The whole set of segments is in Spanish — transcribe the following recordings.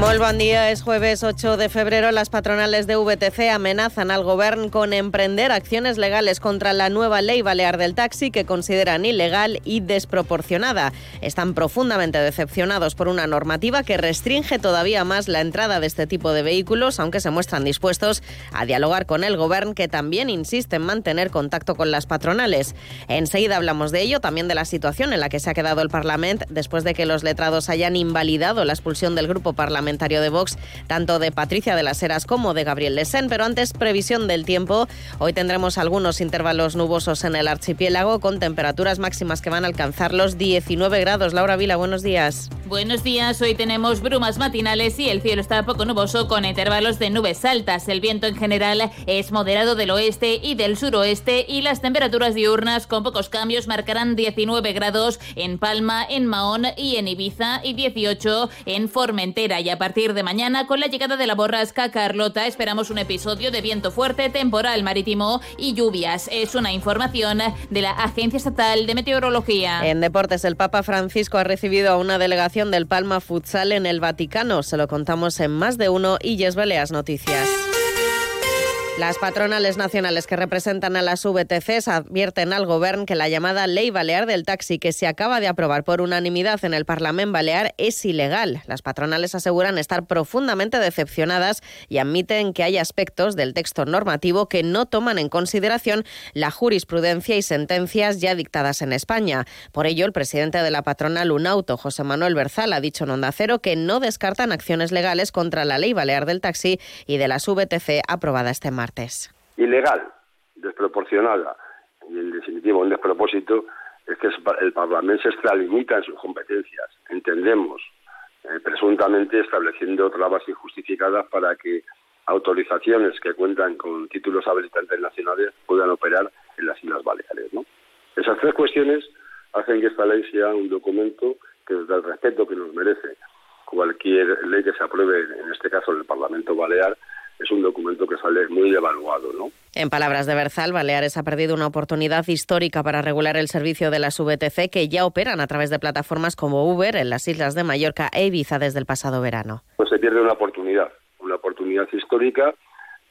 Muy buen día, es jueves 8 de febrero. Las patronales de VTC amenazan al gobierno con emprender acciones legales contra la nueva ley balear del taxi que consideran ilegal y desproporcionada. Están profundamente decepcionados por una normativa que restringe todavía más la entrada de este tipo de vehículos, aunque se muestran dispuestos a dialogar con el gobierno que también insiste en mantener contacto con las patronales. Enseguida hablamos de ello, también de la situación en la que se ha quedado el Parlamento después de que los letrados hayan invalidado la expulsión del grupo parlamentario de Vox, tanto de Patricia de las Heras como de Gabriel Lesen. Pero antes, previsión del tiempo. Hoy tendremos algunos intervalos nubosos en el archipiélago con temperaturas máximas que van a alcanzar los 19 grados. Laura Vila, buenos días. Buenos días, hoy tenemos brumas matinales y el cielo está poco nuboso con intervalos de nubes altas. El viento en general es moderado del oeste y del suroeste y las temperaturas diurnas con pocos cambios marcarán 19 grados en Palma, en Mahón y en Ibiza y 18 en Formentera. Y a partir de mañana, con la llegada de la borrasca Carlota, esperamos un episodio de viento fuerte, temporal marítimo y lluvias. Es una información de la Agencia Estatal de Meteorología. En deportes, el Papa Francisco ha recibido a una delegación del Palma Futsal en el Vaticano. Se lo contamos en más de uno y Yes Baleas Noticias. Las patronales nacionales que representan a las VTCs advierten al Gobierno que la llamada Ley Balear del Taxi, que se acaba de aprobar por unanimidad en el Parlamento Balear, es ilegal. Las patronales aseguran estar profundamente decepcionadas y admiten que hay aspectos del texto normativo que no toman en consideración la jurisprudencia y sentencias ya dictadas en España. Por ello, el presidente de la patronal UNAUTO, José Manuel Berzal, ha dicho en Onda Cero que no descartan acciones legales contra la Ley Balear del Taxi y de las VTC aprobada este martes. Ilegal, desproporcionada y en definitiva un despropósito es que el Parlamento se extralimita en sus competencias, entendemos, eh, presuntamente estableciendo trabas injustificadas para que autorizaciones que cuentan con títulos habilitantes nacionales puedan operar en las Islas Baleares. ¿no? Esas tres cuestiones hacen que esta ley sea un documento que desde el respeto que nos merece cualquier ley que se apruebe, en este caso en el Parlamento Balear, es un documento que sale muy devaluado, ¿no? En palabras de Berzal, Baleares ha perdido una oportunidad histórica para regular el servicio de las VTC que ya operan a través de plataformas como Uber en las islas de Mallorca e Ibiza desde el pasado verano. Pues se pierde una oportunidad, una oportunidad histórica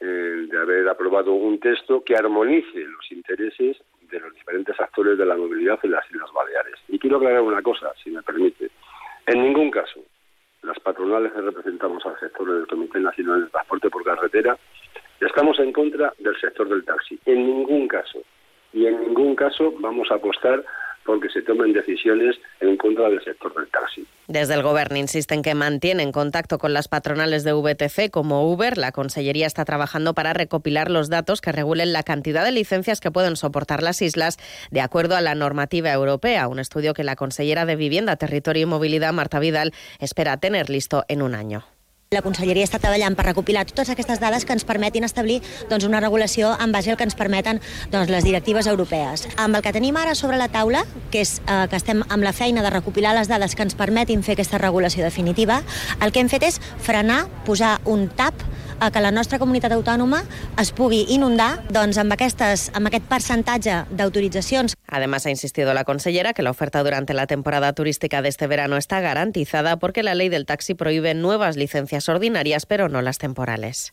eh, de haber aprobado un texto que armonice los intereses de los diferentes actores de la movilidad en las Islas Baleares. Y quiero aclarar una cosa, si me permite. En ningún caso las patronales que representamos al sector del Comité Nacional de Transporte por Carretera, estamos en contra del sector del taxi. En ningún caso. Y en ningún caso vamos a apostar porque se tomen decisiones en contra del sector del taxi. Desde el Gobierno insisten que mantienen contacto con las patronales de VTC como Uber. La Consellería está trabajando para recopilar los datos que regulen la cantidad de licencias que pueden soportar las islas de acuerdo a la normativa europea, un estudio que la consellera de Vivienda, Territorio y Movilidad, Marta Vidal, espera tener listo en un año. La Conselleria està treballant per recopilar totes aquestes dades que ens permetin establir doncs, una regulació en base al que ens permeten doncs, les directives europees. Amb el que tenim ara sobre la taula, que és eh, que estem amb la feina de recopilar les dades que ens permetin fer aquesta regulació definitiva, el que hem fet és frenar, posar un tap a que la nostra comunitat autònoma es pugui inundar doncs, amb, aquestes, amb aquest percentatge d'autoritzacions. Además, ha insistido la consellera que la oferta durante la temporada turística de este verano está garantizada porque la ley del taxi prohíbe nuevas licencias ordinarias, pero no las temporales.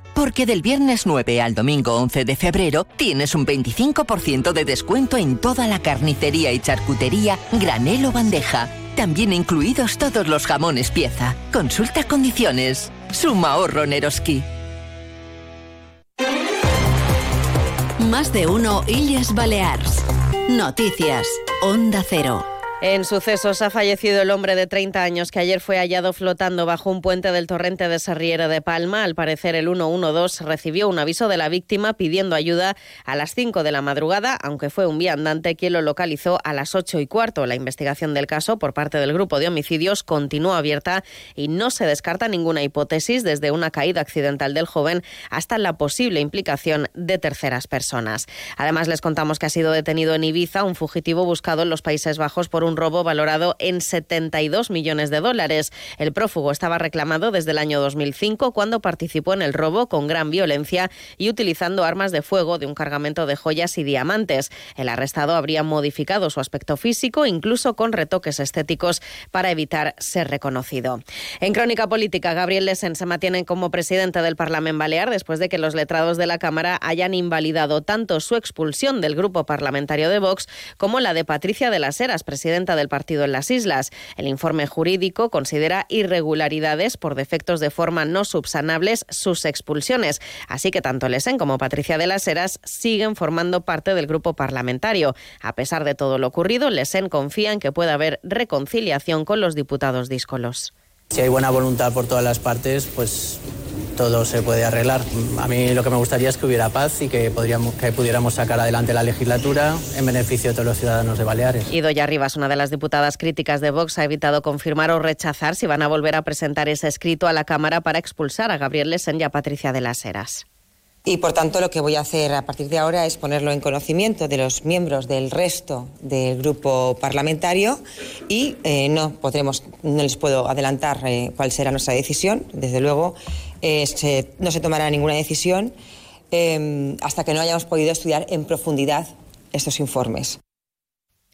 Porque del viernes 9 al domingo 11 de febrero tienes un 25% de descuento en toda la carnicería y charcutería, granel o bandeja. También incluidos todos los jamones pieza. Consulta condiciones. Suma ahorro Neroski. Más de uno Illes Balears. Noticias. Onda Cero. En sucesos ha fallecido el hombre de 30 años que ayer fue hallado flotando bajo un puente del torrente de Sarriera de Palma. Al parecer, el 112 recibió un aviso de la víctima pidiendo ayuda a las 5 de la madrugada, aunque fue un viandante quien lo localizó a las 8 y cuarto. La investigación del caso por parte del grupo de homicidios continúa abierta y no se descarta ninguna hipótesis desde una caída accidental del joven hasta la posible implicación de terceras personas. Además, les contamos que ha sido detenido en Ibiza un fugitivo buscado en los Países Bajos por un un robo valorado en 72 millones de dólares. El prófugo estaba reclamado desde el año 2005 cuando participó en el robo con gran violencia y utilizando armas de fuego de un cargamento de joyas y diamantes. El arrestado habría modificado su aspecto físico, incluso con retoques estéticos, para evitar ser reconocido. En crónica política, Gabriel Lesen se mantiene como presidente del Parlamento Balear después de que los letrados de la Cámara hayan invalidado tanto su expulsión del grupo parlamentario de Vox como la de Patricia de las Heras, presidenta del partido en las islas. El informe jurídico considera irregularidades por defectos de forma no subsanables sus expulsiones. Así que tanto Lesen como Patricia de las Heras siguen formando parte del grupo parlamentario. A pesar de todo lo ocurrido, Lesen confía en que pueda haber reconciliación con los diputados díscolos. Si hay buena voluntad por todas las partes, pues todo se puede arreglar. A mí lo que me gustaría es que hubiera paz y que, pudiéramos sacar adelante la legislatura en beneficio de todos los ciudadanos de Baleares. Y Doña Rivas, una de las diputadas críticas de Vox, ha evitado confirmar o rechazar si van a volver a presentar ese escrito a la Cámara para expulsar a Gabriel Lesen y a Patricia de las Heras. Y por tanto lo que voy a hacer a partir de ahora es ponerlo en conocimiento de los miembros del resto del grupo parlamentario y eh, no podremos, no les puedo adelantar eh, cuál será nuestra decisión. Desde luego eh, no se tomará ninguna decisión hasta que no hayamos podido estudiar en profundidad estos informes.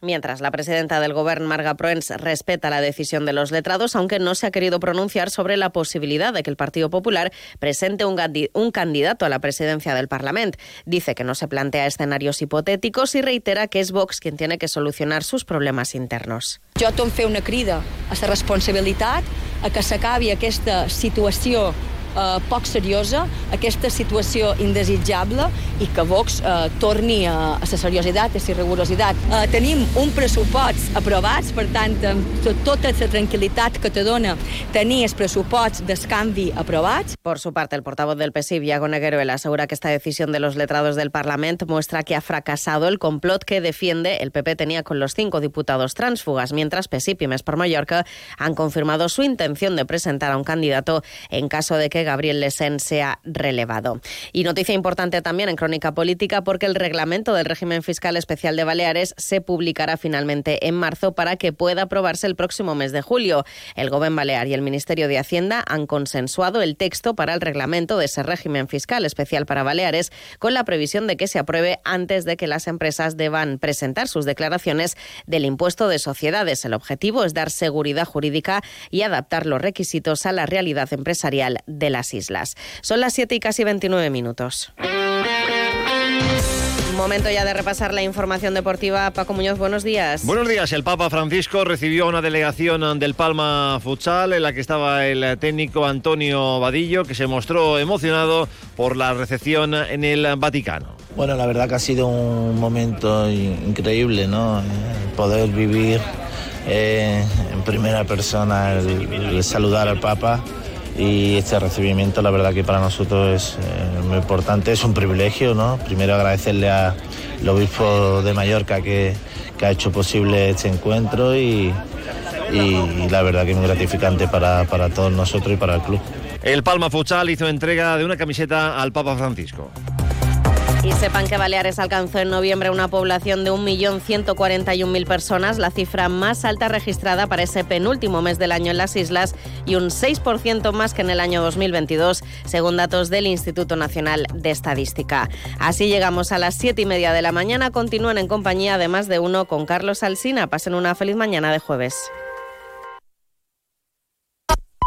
Mientras la presidenta del Gobierno, Marga Proens, respeta la decisión de los letrados, aunque no se ha querido pronunciar sobre la posibilidad de que el Partido Popular presente un, un candidato a la presidencia del Parlamento. Dice que no se plantea escenarios hipotéticos y reitera que es Vox quien tiene que solucionar sus problemas internos. Jo tom fer una crida a la responsabilitat, a que s'acabi aquesta situació eh, poc seriosa, aquesta situació indesitjable i que Vox eh, torni a, a la seriositat, a la rigorositat. Eh, tenim un pressupost aprovats, per tant, amb tota la tranquil·litat que te dona tenir els pressuposts d'escanvi aprovats. Por su parte, el portavoz del PSIV, Iago Negueruela, asegura que esta decisión de los letrados del Parlamento muestra que ha fracasado el complot que defiende el PP tenía con los cinco diputados transfugas, mientras PSIP y Mes por Mallorca han confirmado su intención de presentar a un candidato en caso de que Gabriel Lesen sea relevado. Y noticia importante también en Crónica Política porque el reglamento del régimen fiscal especial de Baleares se publicará finalmente en marzo para que pueda aprobarse el próximo mes de julio. El Gobierno Balear y el Ministerio de Hacienda han consensuado el texto para el reglamento de ese régimen fiscal especial para Baleares con la previsión de que se apruebe antes de que las empresas deban presentar sus declaraciones del impuesto de sociedades. El objetivo es dar seguridad jurídica y adaptar los requisitos a la realidad empresarial de la las islas. Son las 7 y casi 29 minutos. Momento ya de repasar la información deportiva. Paco Muñoz, buenos días. Buenos días. El Papa Francisco recibió una delegación del Palma Futsal en la que estaba el técnico Antonio Vadillo, que se mostró emocionado por la recepción en el Vaticano. Bueno, la verdad que ha sido un momento increíble, ¿no? Poder vivir eh, en primera persona el saludar al Papa y este recibimiento la verdad que para nosotros es eh, muy importante, es un privilegio, ¿no? Primero agradecerle al obispo de Mallorca que, que, ha hecho posible este encuentro y, y, la verdad que es muy gratificante para, para todos nosotros y para el club. El Palma Futsal hizo entrega de una camiseta al Papa Francisco. Y sepan que Baleares alcanzó en noviembre una población de 1.141.000 personas, la cifra más alta registrada para ese penúltimo mes del año en las islas y un 6% más que en el año 2022, según datos del Instituto Nacional de Estadística. Así llegamos a las 7 y media de la mañana. Continúan en compañía de más de uno con Carlos Alsina. Pasen una feliz mañana de jueves.